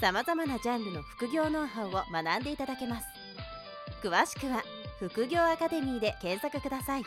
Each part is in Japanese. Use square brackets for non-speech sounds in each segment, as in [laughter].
さまざまなジャンルの副業ノウハウを学んでいただけます。詳しくは副業アカデミーで検索ください。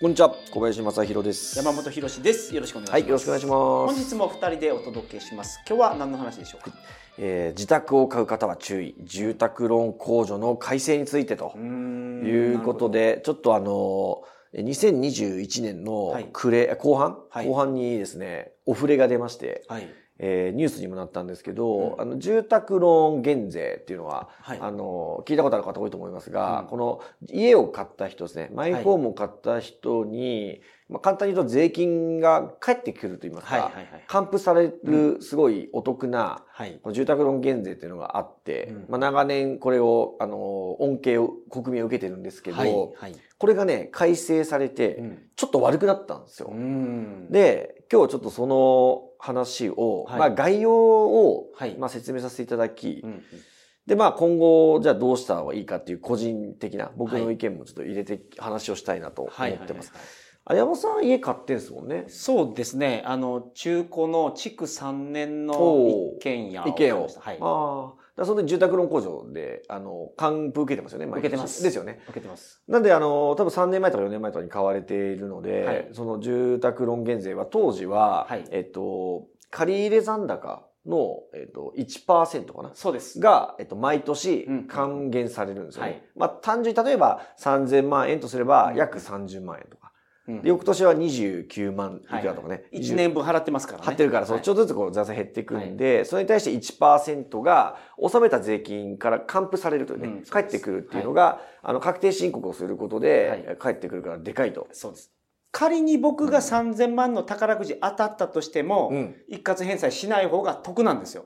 こんにちは小林正弘です。山本博です。よろしくお願いします、はいよろしくお願いします。本日も二人でお届けします。今日は何の話でしょうか？えー自宅を買う方は注意。住宅ローン控除の改正についてということでちょっとあの2021年のはい。暮れ、後半、はい。後半にですねお触れが出まして、はいえーニュースにもなったんですけど、うん。あの住宅ローン減税っていうのは、はい。あの聞いたことある方多いと思いますが、うんこの家を買った人ですねマイホームを買った人に、まあ、簡単に言うと税金が返ってくると言いますか、はいはいはい還付されるすごいお得な、はい。この住宅ローン減税っていうのがあって、うん。まあ、長年これをあの恩恵を国民は受けてるんですけど、はいはいこれがね改正されて、うんちょっと悪くなったんですよ。うんで今日ちょっとその話を、はいまあ、概要を、はいまあ、説明させていただき、うんでまあ今後じゃあどうした方がいいかっていう個人的な僕の意見もちょっと入れて話をしたいなと思はいってます。はいはいあ山本さん家買ってんすもんね。そうですねあの中古の築3年の一軒家を意見を。買いましたはいああ。だその時住宅ローン控除で、あの、還付受けてますよね、受けてます。ですよね。受けてます。なんで、あの、多分3年前とか4年前とかに買われているので、はい。その住宅ローン減税は当時は、はい。えっと、借入残高の、えっと、1%かな？そうです。が、えっと、毎年うん。還元されるんですよね。はい。まあ、単純に例えば3000万円とすればうん。約30万円とで翌年は29万いくらとかね。1年分払ってますからね貼ってるから、そう、はいちょっとずつこう財政減っていくんで、それに対して1%が納めた税金から還付されるというね、うん返ってくるっていうのが、あの、確定申告をすることで、はい返ってくるからでかいと。そうです仮に僕が3000万の宝くじ当たったとしても、うん。一括返済しない方が得なんですよ。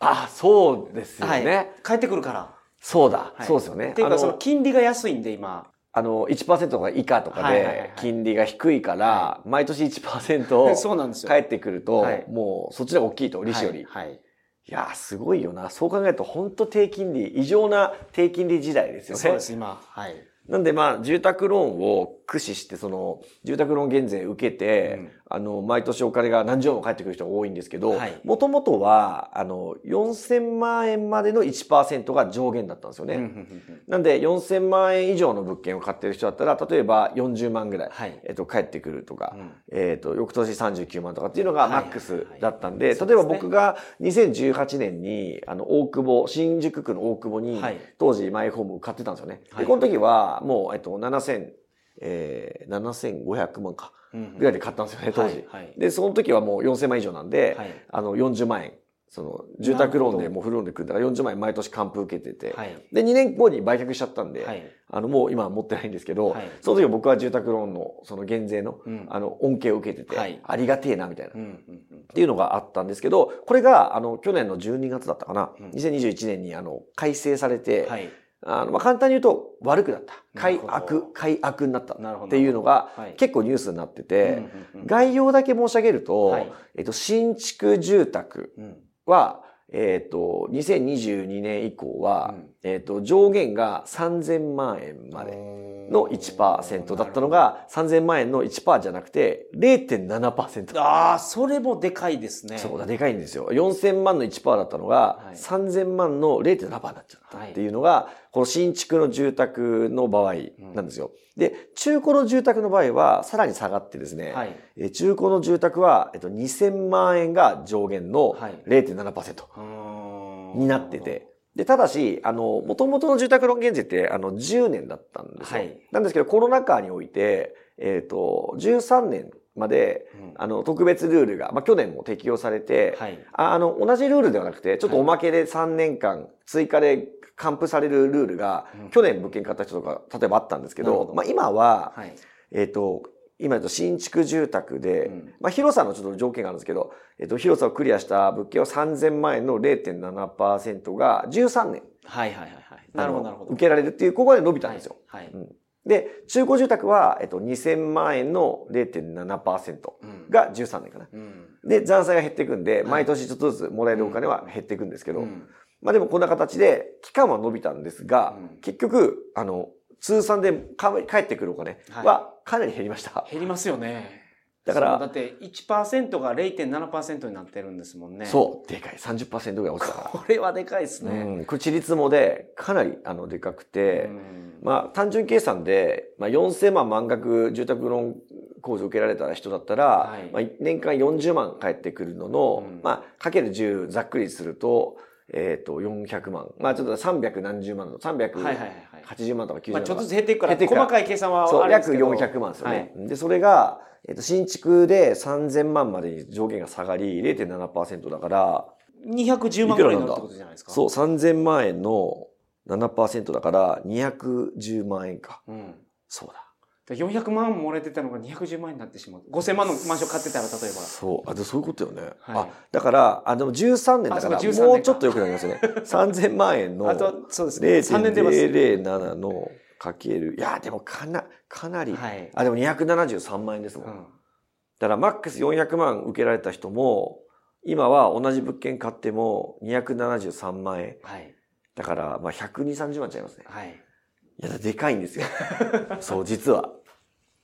あ、そうですよね。はい。返ってくるから。そうだ、はいそうですよね。っていうか、その金利が安いんで、今。あの、1%とか以下とかで、金利が低いからは、毎年1% [laughs] そうなんですよ。返ってくるとはい、もうそっちの方が大きいと、利子より。はい。はいいやー、すごいよな。そう考えると、本当低金利、異常な低金利時代ですよね。そうです、今。はい。なんでまあ、住宅ローンを駆使して、その、住宅ローン減税受けて、うん。あの、毎年お金が何十万も返ってくる人が多いんですけどはい、もともとは、あの、4000万円までの1%が上限だったんですよね。なんで、4000万円以上の物件を買ってる人だったら、例えば40万ぐらい、はい。えっと、返ってくるとか、うん。えっと、翌年39万とかっていうのがマはいックスだったんで、例えば僕が2018年に、あの、大久保、新宿区の大久保にはい、当時マイホームを買ってたんですよね。で、はい。この時は、もう、えっと、7000、えー、7500万か、うんぐらいで買ったんですよね、当時。はいはいで、その時はもう4000万以上なんで、はいあの、40万円。その、住宅ローンでもうフルローンで組んだから40万円毎年還付受けてて、はい。で、2年後に売却しちゃったんで、はい。あの、もう今は持ってないんですけど、はいその時は僕は住宅ローンのその減税の、うんあの、恩恵を受けてて、はいありがてえな、みたいな。っうんうんうんていうのがあったんですけど、これが、あの、去年の12月だったかな、うん2021年に、あの、改正されて、はい。あの、まあ、簡単に言うと悪くなった。改なるほど。悪、改悪になった。っていうのがはい。結構ニュースになってて、概要だけ申し上げると、はい。えっと、新築住宅うん。は、えっと、2022年以降は、うんえっと、上限が3000万円までの1%だったのが、3000万円の1%じゃなくて、0.7%。ああ、それもでかいですね。そうだ、でかいんですよ。4000万の1%だったのが、はい3000万の0.7%になっちゃったっていうのが、この新築の住宅の場合なんですよ。で、中古の住宅の場合は、さらに下がってですね、はい。えー中古の住宅は、えっと、2000万円が上限のはい0.7%うーんになってて、で、ただし、あの、元々の住宅ローン減税って、あの、10年だったんですよ。はいなんですけど、コロナ禍において、えっ、と、13年まで、うんあの、特別ルールが、まあ、去年も適用されて、はい。ああの、同じルールではなくて、ちょっとおまけで3年間追加で還付されるルールが、うん去年物件買った人とか、例えばあったんですけど、どまあ今は、はい。えっ、と、今言うと新築住宅で、うんまあ広さのちょっと条件があるんですけど、えっと、広さをクリアした物件は3000万円の0.7%が13年。はいはいはいはい。なるほどなるほど。受けられるっていう、ここで伸びたんですよ。はい。はいうんで、中古住宅は、えっと、2000万円の0.7%うんが13年かな。うん。で、残債が減っていくんで、はい毎年ちょっとずつもらえるお金は減っていくんですけど、うんまあでもこんな形で、期間は伸びたんですが、うん結局、あの、通算でか返ってくるお金はかなり減りました。減りますよね。だからだって1%が0.7%になってるんですもんね。そう、でかい。30%ぐらい落ちたかこれはでかいですら。ね。うん。これ、ちりつもで、かなり、あの、でかくて、うんまあ、単純計算で、まあ、4000万満額住宅ローン控除受けられた人だったら、はいまあ、年間40万返ってくるのの、うんまあ、かける10ざっくりすると、えっ、と、400万。まあ、ちょっと300何十万の、はいはいはいはい。380万とか90まあ、万とか。ちょっとずつ減っていくから、細かい計算はそう、あるんです約けど。400万ですよね。で、それが、えっ、と、新築で3000万までに上限が下がり、0.7%だから、はい。210万ぐらいになるってことじゃないですか。そう、3000万円の7%だから、210万円か。うん。そうだ。で400万漏れてたのが210万円になってしまう。5000万のマンション買ってたら、例えば。そう。あ、でそういうことよね。はいあ、だから、あ、でも13年だから、あそうか13年かもうちょっと良くなりますよね。[laughs] 3000万円のあと、そうですね。3年出ます。0.007のかける。いや、でもかな、かなり。はい。あ、でも273万円ですもん。うんだからマックス400万受けられた人も、今は同じ物件買っても273万円。はい。だから、まあ120、30万ちゃいますね。はい。いや、でかいんですよ。[laughs] そう、実は。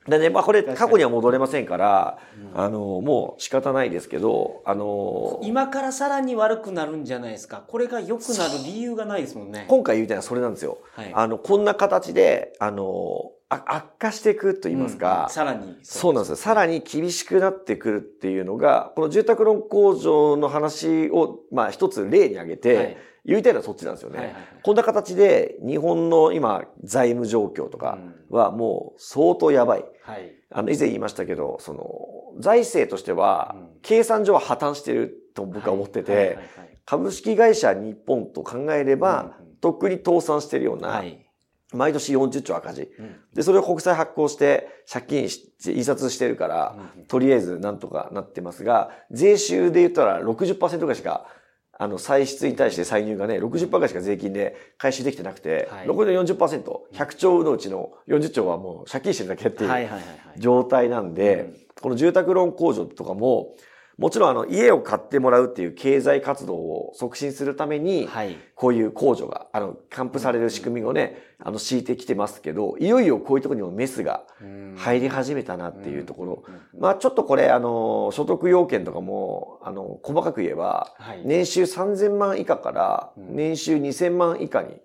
でね、まあこれ過去には戻れませんから、うんあの、もう仕方ないですけど、あの、今からさらに悪くなるんじゃないですか。これが良くなる理由がないですもんね。今回言いたいのはそれなんですよ。はい。あの、こんな形で、あの、あ悪化していくと言いますか、うんさらに。そうなんですよ。さらに厳しくなってくるっていうのが、この住宅ローン控除の話を、まあ一つ例に挙げて、はい言いたいのはそっちなんですよね。はいはいはいこんな形で日本の今財務状況とかはもう相当やばい。はい。あの以前言いましたけど、その財政としてはうん計算上は破綻してると僕は思ってて、はいはいはい株式会社日本と考えれば、うんうんとっくに倒産してるような、はい。毎年40兆赤字。うんで、それを国債発行して借金して印刷してるから、うんとりあえずなんとかなってますが、税収で言ったら60%ぐらいしか、あの、歳出に対して歳入がね、60%ぐらいしか税金で回収できてなくて、はい残りの40%、100兆のうちの40兆はもう借金してるだけっていう。状態なんで、この住宅ローン控除とかも、もちろんあの、家を買ってもらうっていう経済活動を促進するために、はい。こういう控除が、あの、還付される仕組みをね、あの、敷いてきてますけど、いよいよこういうところにもメスが入り始めたなっていうところ。まあちょっとこれ、あの、所得要件とかも、あの、細かく言えば、はい。年収3000万以下からうん年収2000万以下に、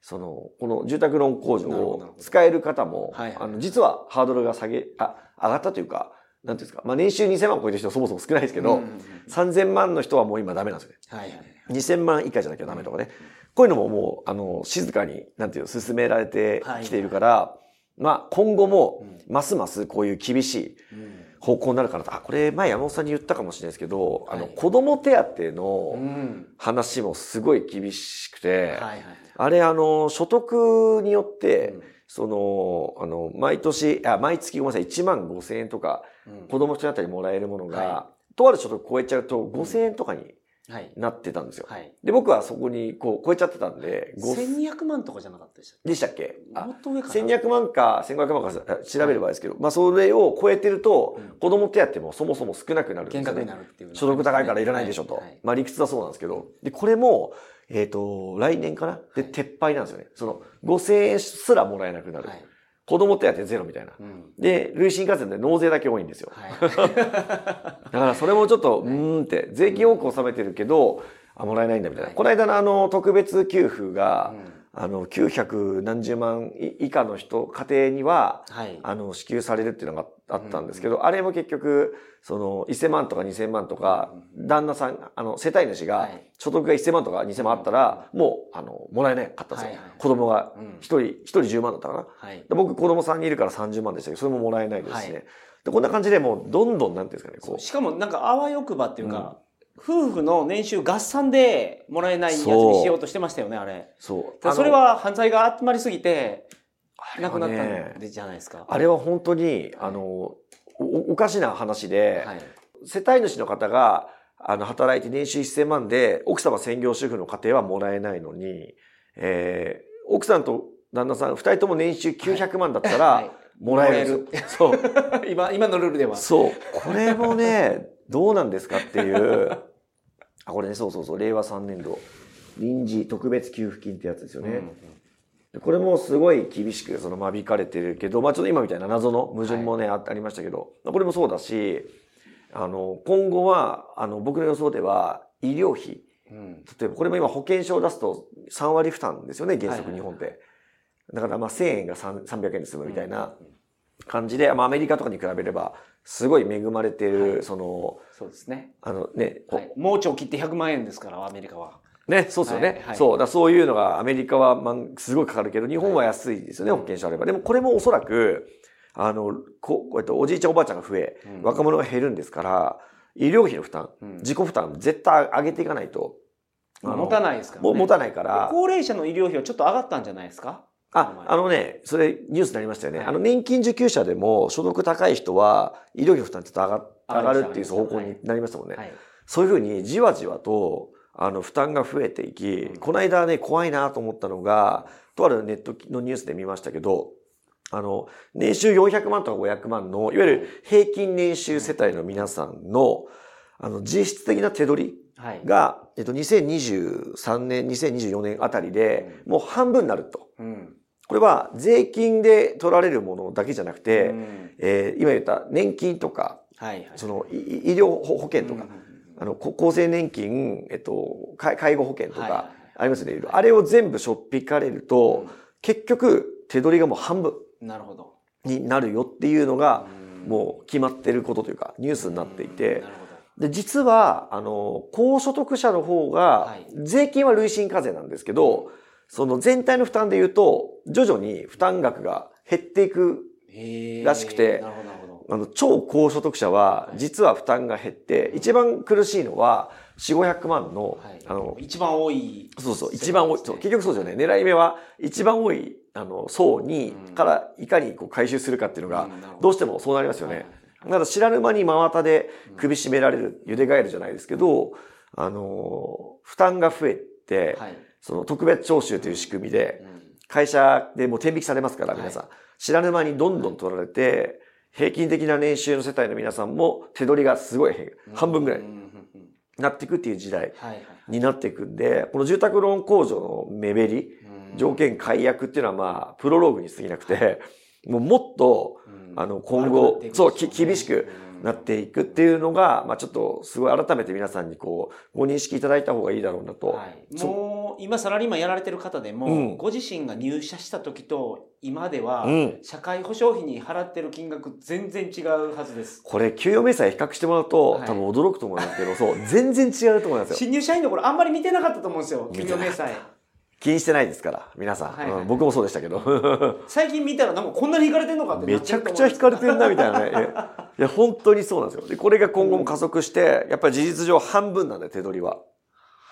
その、この住宅ローン控除を使える方も、あの、実はハードルが下げ、あ、上がったというか、なんていうんですか、まあ年収2000万超えてる人はそもそも少ないですけど、うんうんうん3000万の人はもう今ダメなんですよね。はいはい。2000万以下じゃなきゃダメとかね。こういうのももう、あの、静かに、なんていうの、進められてきているから、まあ、今後も、ますますこういう厳しいうん方向になるかなと。あ、これ、前山本さんに言ったかもしれないですけど、あの、はい子供手当うのん。話もすごい厳しくて、はいはい。あれ、あの、所得によって、うんその、あの、毎年、あ、毎月ごめんなさい、1万5千円とか、うん子供一人当たりもらえるものが、はとある所得超えちゃうと5千円とかにはい。なってたんですよ。はい。で、僕はそこにこう超えちゃってたんで、5 1200万とかじゃなかったでしたっでしたっけ？けあもっと上かな。1200万か1500万かあ調べればですけど、まあそれを超えてると、うん子供手当もそもそも少なくなるんですよね減額にな。るっていうのが所得高いからいらないでしょと。はいはいまあ理屈だそうなんですけど。で、これも、えっ、と、来年かな？で、はい撤廃なんですよね。その、5000円すらもらえなくなる。はい。子供手当ゼロみたいな。うん。で、累進課税で納税だけ多いんですよ。はい。[laughs] だからそれもちょっと、うーんって、税金多く納めてるけど、あ、もらえないんだみたいな。はいこの間のあの、特別給付が、うんあの、900何十万以下の人、家庭には、はい。あの、支給されるっていうのがあったんですけど、あれも結局、その、1000万とか2000万とか、旦那さん、あの、世帯主がはい、所得が1000万とか2000万あったら、もう、あの、もらえなかったんですよ。はいはい子供がうん、一人、一人10万だったかな。はい。で僕、子供さんにいるから30万でしたけど、それももらえないですしね。はいでこんな感じでもう、どんどん、なんていうんですかね、こう、しかもなんかあわよくばっていうか、夫婦の年収合算でもらえないやつにしようとしてましたよね、あれ。そう。それは犯罪が集まりすぎて、なくなったんでじゃないですか。あれは本当に、あの、おおかしな話で、はい。世帯主の方が、あの、働いて年収1000万で、奥様専業主婦の家庭はもらえないのに、えー奥さんと旦那さん、二人とも年収900万だったら、はいもらえるんですよ。そう。[laughs] 今、今のルールでは。そう。これもね、どうなんですかっていう。あ、これね、そうそうそう、令和3年度、臨時特別給付金ってやつですよね。これもすごい厳しくその間引かれてるけど、まあちょっと今みたいな謎の矛盾もね、あありましたけど、これもそうだし、あの、今後は、あの、僕の予想では、医療費、うん。例えばこれも今保険証を出すと3割負担ですよね、原則はいはいはい日本って。だからまあ1000円が3 300円で済むみたいな感じで、まあアメリカとかに比べれば、すごい恵まれてる、その、そうですね。あのね、はい。盲腸切って100万円ですから、アメリカは。ね、そうですよね。はいはいそう。だそういうのがアメリカは、まあ、すごいかかるけど、日本は安いですよね、保険証あれば。でもこれもおそらく、あの、ここうやっておじいちゃんおばあちゃんが増え、うん若者が減るんですから、医療費の負担、うん自己負担絶対上げていかないと。持たないですからね。も持たないから。高齢者の医療費はちょっと上がったんじゃないですか？あ、あのね、それニュースになりましたよね。はいあの、年金受給者でも所得高い人は医療費の負担ちょっと上が上がるっていう方向になりましたもんね。はい。そういうふうにじわじわと、あの、負担が増えていき、うんこの間ね、怖いなと思ったのが、とあるネットのニュースで見ましたけど、あの、年収400万とか500万の、いわゆる平均年収世帯の皆さんの、あの、実質的な手取りはい。が、えっと、2023年、2024年あたりで、もう半分になると。うん。これは税金で取られるものだけじゃなくて、うんえー今言った年金とか、はいはい。そのい医療保険とか、うんあの、こ厚生年金、えっと、介介護保険とかありますよね。あれを全部しょっぴかれると、結局、手取りがもう半分なるほど。になるよっていうのが、うんもう決まってることというか、ニュースになっていうんてな、るほど。で、実は、あの、高所得者の方がはい、税金は累進課税なんですけど、その全体の負担で言うと、徐々に負担額が減っていくらしくて。あの、超高所得者は、実は負担が減って、一番苦しいのは、4、500万の、はい。あの、一番多い。そうそう、一番多い、そう結局そうですよね。狙い目は、一番多い、あの、層に、うん。から、いかにこう回収するかっていうのがど、どうしてもそうなりますよね。だから知らぬ間に真綿で首絞められる、茹でガエルじゃないですけど、あの、負担が増えて、はい。その特別徴収という仕組みで、うん会社でもう天引きされますから、はい皆さん。知らぬ間にどんどん取られて、平均的な年収の世帯の皆さんも手取りがすごい半分ぐらいなっていくっていう時代。になっていくんで、この住宅ローン控除の目減り、うん条件解約っていうのはまあ、プロローグに過ぎなくて、もうもっと、うんあの、今後、そう、き厳しくうんなっていくっていうのが、まあちょっと、すごい改めて皆さんにこう、ご認識いただいた方がいいだろうなと。はい、もう今サラリーマンやられてる方でも、うんご自身が入社した時と今では、うん社会保障費に払ってる金額全然違うはずです。これ、給与明細比較してもらうと、はい多分驚くと思いますけど、そう、全然違うと思いますよ。[laughs] 新入社員の頃あんまり見てなかったと思うんですよ、給与明細。気にしてないですから、皆さん。はいはいうん僕もそうでしたけど。[laughs] 最近見たらなんかこんなに引かれてんのかってなめちゃくちゃ引かれてる。るな、みたいなね。[laughs] いや、本当にそうなんですよ。で、これが今後も加速して、やっぱり事実上半分なんで、手取りは。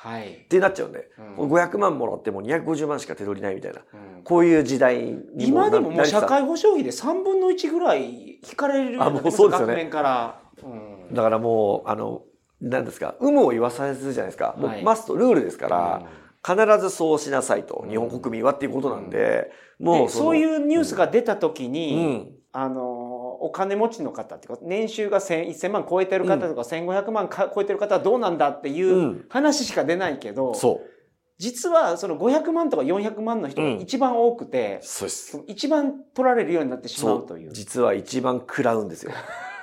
はいっ。てなっちゃうんで、うん500万もらっても250万しか手取りないみたいな。うんこういう時代に今でももう社会保障費で3分の1ぐらい引かれるようになってあもうそうですよね額面から。うんだからもう、あの、何ですか、有無を言わさずじゃないですか。もはいうマスト、ルールですから、必ずそうしなさいと。日本国民はっていうことなんで、もうでそういうニュースが出た時うに、ん。あのお金持ちの方っていうか年収が1000 1000万超えてる方とか、1500万か超えてる方はどうなんだっていううん話しか出ないけど、そう。実はその500万とか400万の人が一番多くて、そうですそ。の一番取られるようになってしまそうという。実は一番食らうんですよ。[laughs]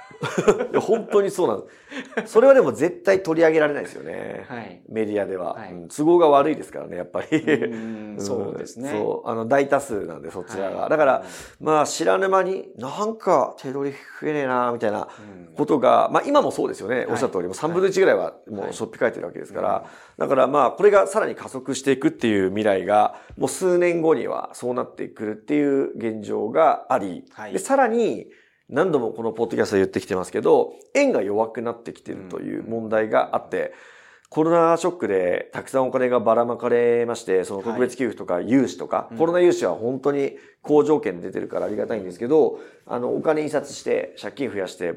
いや本当にそうなんです。それはでも絶対取り上げられないですよね。はい。メディアでは、はいうん都合が悪いですからね、やっぱり。うんそうですね。そう。あの、大多数なんで、そちらが。はいだから、まあ、知らぬ間に、なんか手取り増えねえな、みたいなうんことが、まあ、今もそうですよね。おっしゃった通り、もう3分の1ぐらいはもはいうしょっぴかえてるわけですから。だから、まあ、これがさらに加速していくっていう未来が、もう数年後にはそうなってくるっていう現状があり、はいで、さらに、何度もこのポッドキャストで言ってきてますけど、円が弱くなってきてるという問題があって、コロナショックでたくさんお金がばらまかれまして、その特別給付とか融資とか、うんコロナ融資は本当に好条件で出てるからありがたいんですけど、あの、お金印刷して、借金増やして、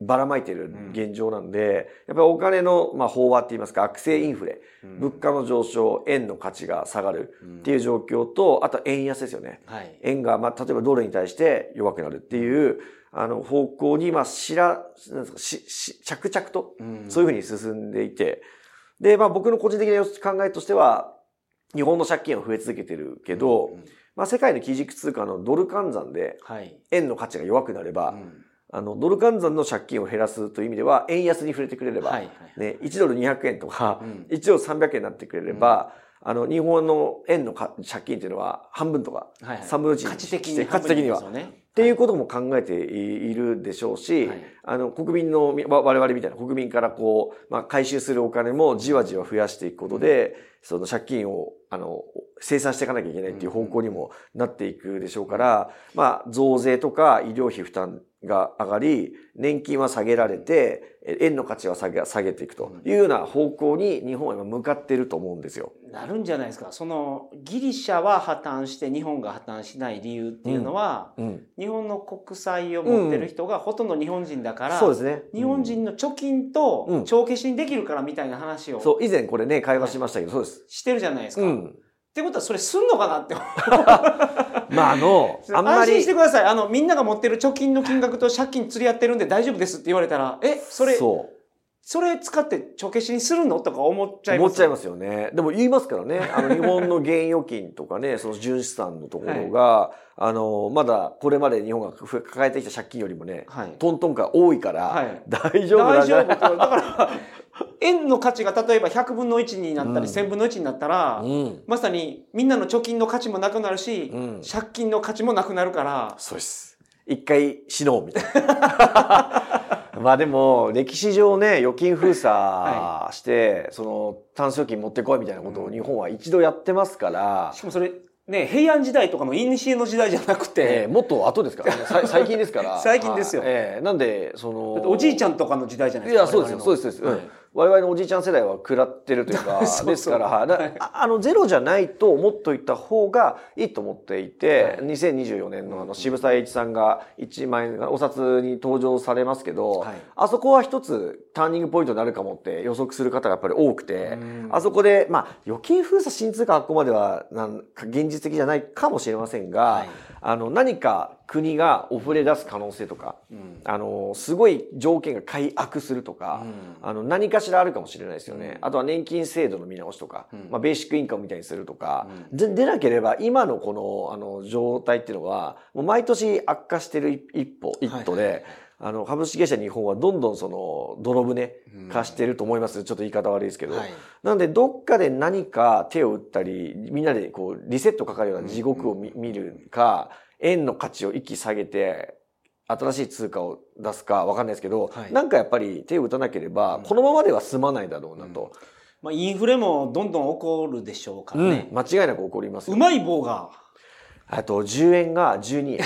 ばらまいてる現状なんで、やっぱりお金の、まあ、飽和って言いますか、悪性インフレ、物価の上昇、円の価値が下がるっていう状況と、あと円安ですよね。はい。円が、まあ、例えばドルに対して弱くなるっていう、あの、方向に、まあ、しら、なんですかし、し、着々と、そういうふうに進んでいて、で、まあ、僕の個人的な考えとしては、日本の借金は増え続けてるけど、うん。まあ、世界の基軸通貨のドル換算ではい。円の価値が弱くなれば、うんあの、ドル換算の借金を減らすという意味では、円安に触れてくれれば、はいはいね、1ドル200円とか、うん。1ドル300円になってくれれば、あの、日本の円のか借金っていうのは半分とか、はいはい。3分の1価値的に価値的には。っていうことも考えているでしょうし、はい。あの、国民の、我々みたいな国民からこう、まあ、回収するお金もじわじわ増やしていくことで、その借金を、あの、生産していかなきゃいけないっていう方向にもなっていくでしょうから、まあ、増税とか医療費負担が上がり、年金は下げられて、え円の価値は下げ下げていくというような方向に日本は今向かっていると思うんですよ。なるんじゃないですか。そのギリシャは破綻して日本が破綻しない理由っていうのは、うん。日本の国債を持ってる人がほとんど日本人だから、そうですね。日本人の貯金とうん帳消しにできるからみたいな話をそう、以前これね、会話しましたけど、そうです。してるじゃないですか。っうん。てことはそれすんのかなって。[laughs] まあ、あの、[laughs] あんまり安心して、ください。あの、みんなが持ってる貯金の金額と借金釣り合ってるんで大丈夫ですって言われたら、え、それ、そそう。れ使って帳消しにするの？とか思っちゃいます？思っちゃいますよね。でも言いますからね。あの、日本の現預金とかね、[laughs] その純資産のところが、あの、まだこれまで日本が抱えてきた借金よりもね、はい。トントンが多いから、はい大丈夫なん大丈じゃない夫ってだから、[laughs] 円の価値が例えば100分の1になったり、うん1000分の1になったら、うん。まさにみんなの貯金の価値もなくなるし、うん借金の価値もなくなるから、そうです。一回死のうみたいな。[laughs] まあでも、歴史上ね、預金封鎖して、その、タンス預金持ってこいみたいなことを日本は一度やってますから、しかもそれ、ね、平安時代とかの古の時代じゃなくえて、えもっと後ですから。[laughs] ね。さ最近ですから。最近ですよ。はい。ええなんで、その、おじいちゃんとかの時代じゃないですか。いや、そうですよ、そうです、そうです。はい。うん我々のおじいちゃん世代は食らってるというか、[laughs] ですから、ああの、ゼロじゃないと思っといた方がいいと思っていて、はい。2024年のあの、渋沢栄一さんが1万円がお札に登場されますけど、はい。あそこは一つターニングポイントになるかもって予測する方がやっぱり多くてうん、あそこで、まあ、預金封鎖新通貨はここまではなんか現実的じゃないかもしれませんが、はい。あの、何か国がお触れ出す可能性とか、うん。あの、すごい条件が改悪するとか、あの、何かしらあるかもしれないですよね。あとは年金制度の見直しとか、まあ、ベーシックインカムみたいにするとか、ででなければ、今のこの、あの、状態っていうのは、もう毎年悪化してる一一歩、一歩で、あの、株式会社日本はどんどんその、泥船化してると思います。ちょっと言い方悪いですけど。はい。なので、どっかで何か手を打ったり、みんなでこう、リセットかかるような地獄を見,、見るか、円の価値を一気下げて、新しい通貨を出すかわかんないですけど、はいなんかやっぱり手を打たなければ、このままでは済まないだろうなと。まあ、インフレもどんどん起こるでしょうからね。間違いなく起こりますよ。うまい棒が、あと、10円が12円。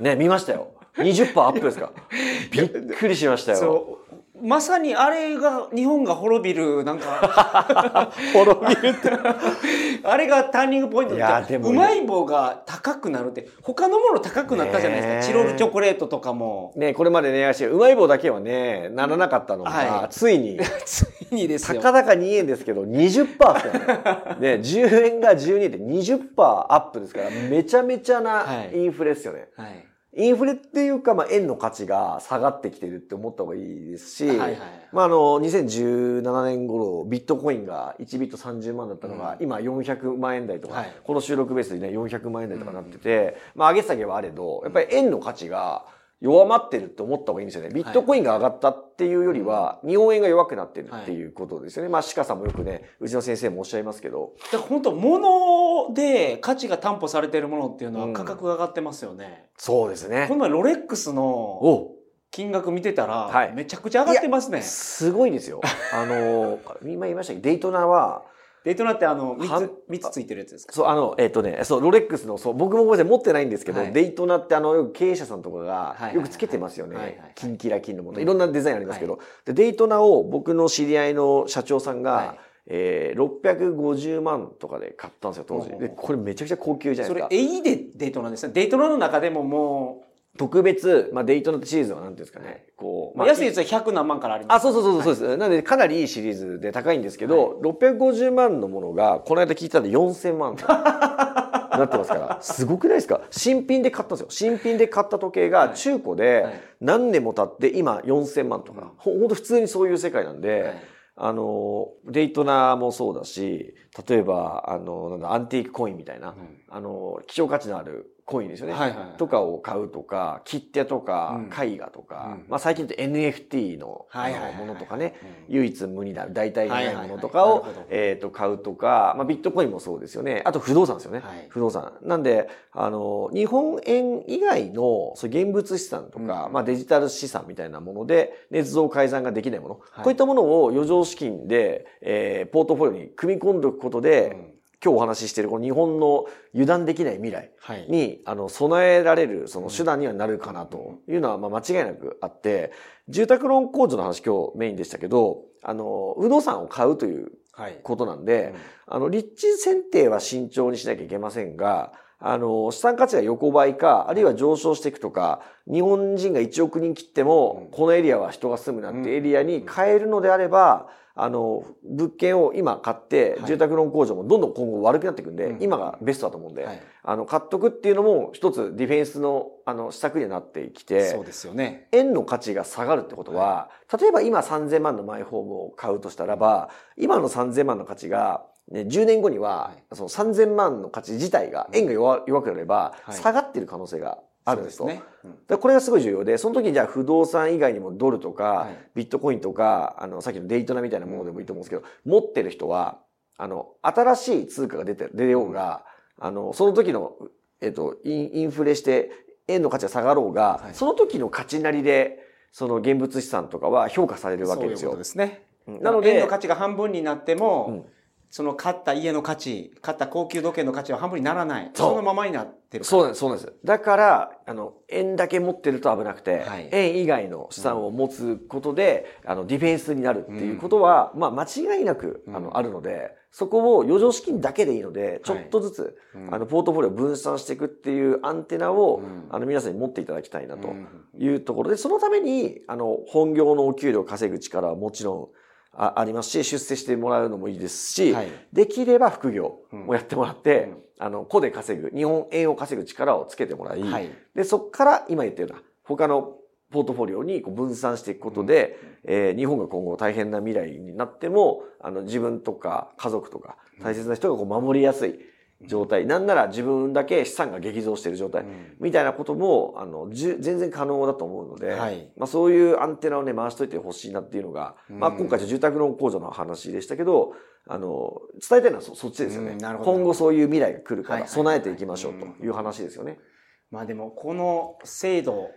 [laughs] ね、見ましたよ。20%アップですか。[laughs] びっくりしましたよ。まさにあれが、日本が滅びる、なんか、[laughs] 滅びるって、[laughs] あれがターニングポイントって、うまい棒が高くなるって、他のもの高くなったじゃないですか。チロルチョコレートとかも。ね、これまで値上して、うまい棒だけはね、ならなかったのが、はいついに、[laughs] ついにですよ。たかだか2円ですけど、20%ですからね。ね、10円が12円で20%アップですから、めちゃめちゃなはいインフレですよね。はい。インフレっていうか、まあ、円の価値が下がってきてるって思った方がいいですし、はいはいまあ、あの、2017年頃、ビットコインが1ビット30万だったのが、今400万円台とか、はい。この収録ベースでね、400万円台とかなってて、まあ、上げ下げはあれど、やっぱり円の価値が弱まってるって思った方がいいんですよね。ビットコインが上がったっていうよりは、日本円が弱くなってるっていうことですよね。まあ、鹿さんもよくね、うちの先生もおっしゃいますけど、だから本当物で価値が担保されているものっていうのうんは価格が上がってますよね。そうですねこ。の前ロレックスのお金額見てたら、はいめちゃくちゃ上がってますね。すごいですよ。あの、今言いましたけど、デイトナは、デイトナってあの3はつ三つついてるやつですか？そう、あの、えっ、とね、そう、ロレックスの、そう、僕もごめんなさい、持ってないんですけど、はい。デイトナってあの、よく経営者さんとかが、よくつけてますよはいはいはい。ねキラキンのもの。いろんなデザインありますけど、で、デイトナを僕の知り合いの社長さんが、はい。えー、650万とかで買ったんですよ、当時。で、これめちゃくちゃ高級じゃないそですか。れエイでデイトナですね。デイトナの中でもも特別、まあ、デイトナシリーズはなんていうんですかね、はい。こう、う、安いやつは100何万からあります。あ、そうそうそうそう。です。なので、かなりいいシリーズで高いんですけど、650万のものが、この間聞いたら4000万 [laughs] なってますから、すごくないですか？新品で買ったんですよ。新品で買った時計が中古はでい、何年も経って今4000万とか、ほほんと普通にそういう世界なんで、はい。あの、デイトナもそうだし、例えば、あの、なんだ、アンティークコインみたいな、あの、希少価値のあるコインですよね。はいはいはい。とかを買うとか、切手とかうん、絵画とか、うん。まあ最近だと NFT のあはいはいはいはい。のものとかね、うん。唯一無二なる代替がないものとかをはいはいはいえっと、買うとか、まあビットコインもそうですよね。あと不動産ですよね。はい。不動産。なんで、あの、日本円以外の、そう現物資産とか、うん。まあデジタル資産みたいなもので、捏造改ざんができないもの、はい。こういったものを余剰資金で、えーポートフォリオに組み込んでおくことで、うん今日お話ししているこの日本の油断できない未来はい。に、あの、備えられるその手段にはなるかなというのは、まあ間違いなくあって、住宅ローン控除の話今日メインでしたけど、あの、不動産を買うというはい。ことなんで、あの、立地選定は慎重にしなきゃいけませんが、あの、資産価値が横ばいか、あるいは上昇していくとか、日本人が1億人切ってもうん、このエリアは人が住むなってエリアに変えるのであれば、あの、物件を今買っては、い。住宅ローン控除もどんどん今後悪くなっていくんで、うん。今がベストだと思うんで、はい。あの、買っとくっていうのも一つディフェンスの、あの、施策にはなってきてそう、ですよね。円の価値が下がるってことは、例えば今3000万のマイホームを買うとしたらば、今の3000万の価値が、ね、10年後にはは、その3000万の価値自体が、円が弱弱くなれば、はい。下がってる可能性があるんですと。ね。これがすごい重要で、その時にじゃあ不動産以外にもドルとか、はい。ビットコインとか、あの、さっきのデイトナみたいなものでもいいと思うんですけど、持ってる人は、あの、新しい通貨が出て、出ようが、あの、その時の、えっと、インインフレして、円の価値が下がろうが、はい。その時の価値なりで、その現物資産とかは評価されるわけですよ。そういうことで。すね。うん。なので円の、価値が半分になっても、うんその買った家の価値買った高級時計の価値は半分にならない。そのままになってるそうなんです、そうなんです。だから、あの、円だけ持ってると危なくて、はい。円以外の資産を持つことで、あの、ディフェンスになるっていうことは、まあ、間違いなく、あうん。の、あるので、そこを余剰資金だけでいいので、ちょはいっとずつ、うん。あの、ポートフォリオを分散していくっていうアンテナを、うん。あの、皆さんに持っていただきたいなとうんいうところで、そのために、あの、本業のお給料を稼ぐ力はもちろん、あありますし、出世してもらうのもいいですし、はい。できれば副業うん。もやってもらって、うん。あの、個で稼ぐ、日本円を稼ぐ力をつけてもらい、はい。で、そこから今言ったような、他のポートフォリオにこう分散していくことで、えー日本が今後大変な未来になっても、あの、自分とか家族とか大切な人がこう守りやすい状態、なんなら自分だけ資産が激増している状態、うん。みたいなことも、あの、全然可能だと思うので、はい。まあそういうアンテナをね、回しといてほしいなっていうのが、うん。まあ今回住宅ローン控除の話でしたけど、あの、伝えたいのはそそっちですよね。今後そういう未来が来るから備えていきましょうという話ですよね。まあでもこの制度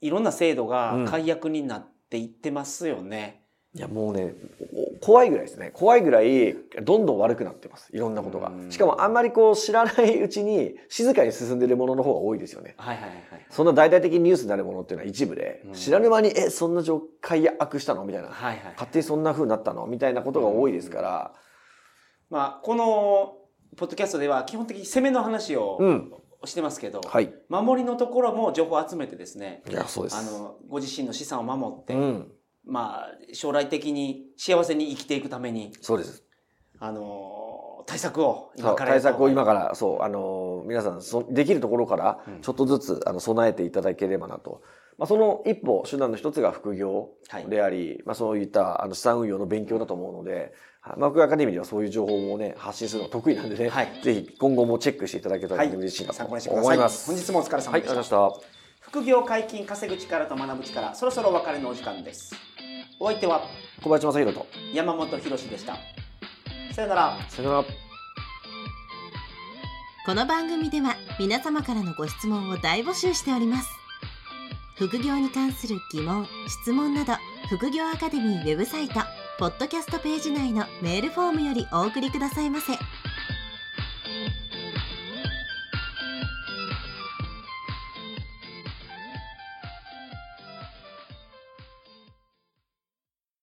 いろんな制度が解約になっていってますよね、いやもうね、お怖いぐらいですね。怖いぐらい、どんどん悪くなってます。いろんなことがう。んしかもあんまりこう知らないうちに静かに進んでるものの方が多いですよね。はいはいはいそんな大々的にニュースになるものっていうのは一部で、うん知らぬ間に、え、そんな状解約したの？みたいな。はいはい勝手にそんな風になったの？みたいなことが多いですから。まあこのポッドキャストでは基本的に攻めの話をうん。してますけど、はい。守りのところも情報を集めてですねいや、そうです。あのご自身の資産を守って、うん。まあ将来的に幸せに生きていくためにそうです。あの対策をそうから対策を今から、そう、あのー皆さんそ、できるところからうん、ちょっとずつ、あの、備えていただければなと。まあ、その一歩、手段の一つが副業はいであり、まあ、そういった、あの、資産運用の勉強だと思うので、はいマークアカデミーではそういう情報もね、発信するのが得意なんでね、はいぜひ今後もチェックしていただけたらはい嬉しいなと思います。本日もお疲れ様はい、ありでした、がとうございました。副業解禁稼ぐ力と学ぶ力そろそろお別れのお時間ですお相手は小林正宏と、山本博史でしたさよならさよなら。この番組では皆様からのご質問を大募集しております副業に関する疑問・質問など副業アカデミーウェブサイトポッドキャストページ内のメールフォームよりお送りくださいませ。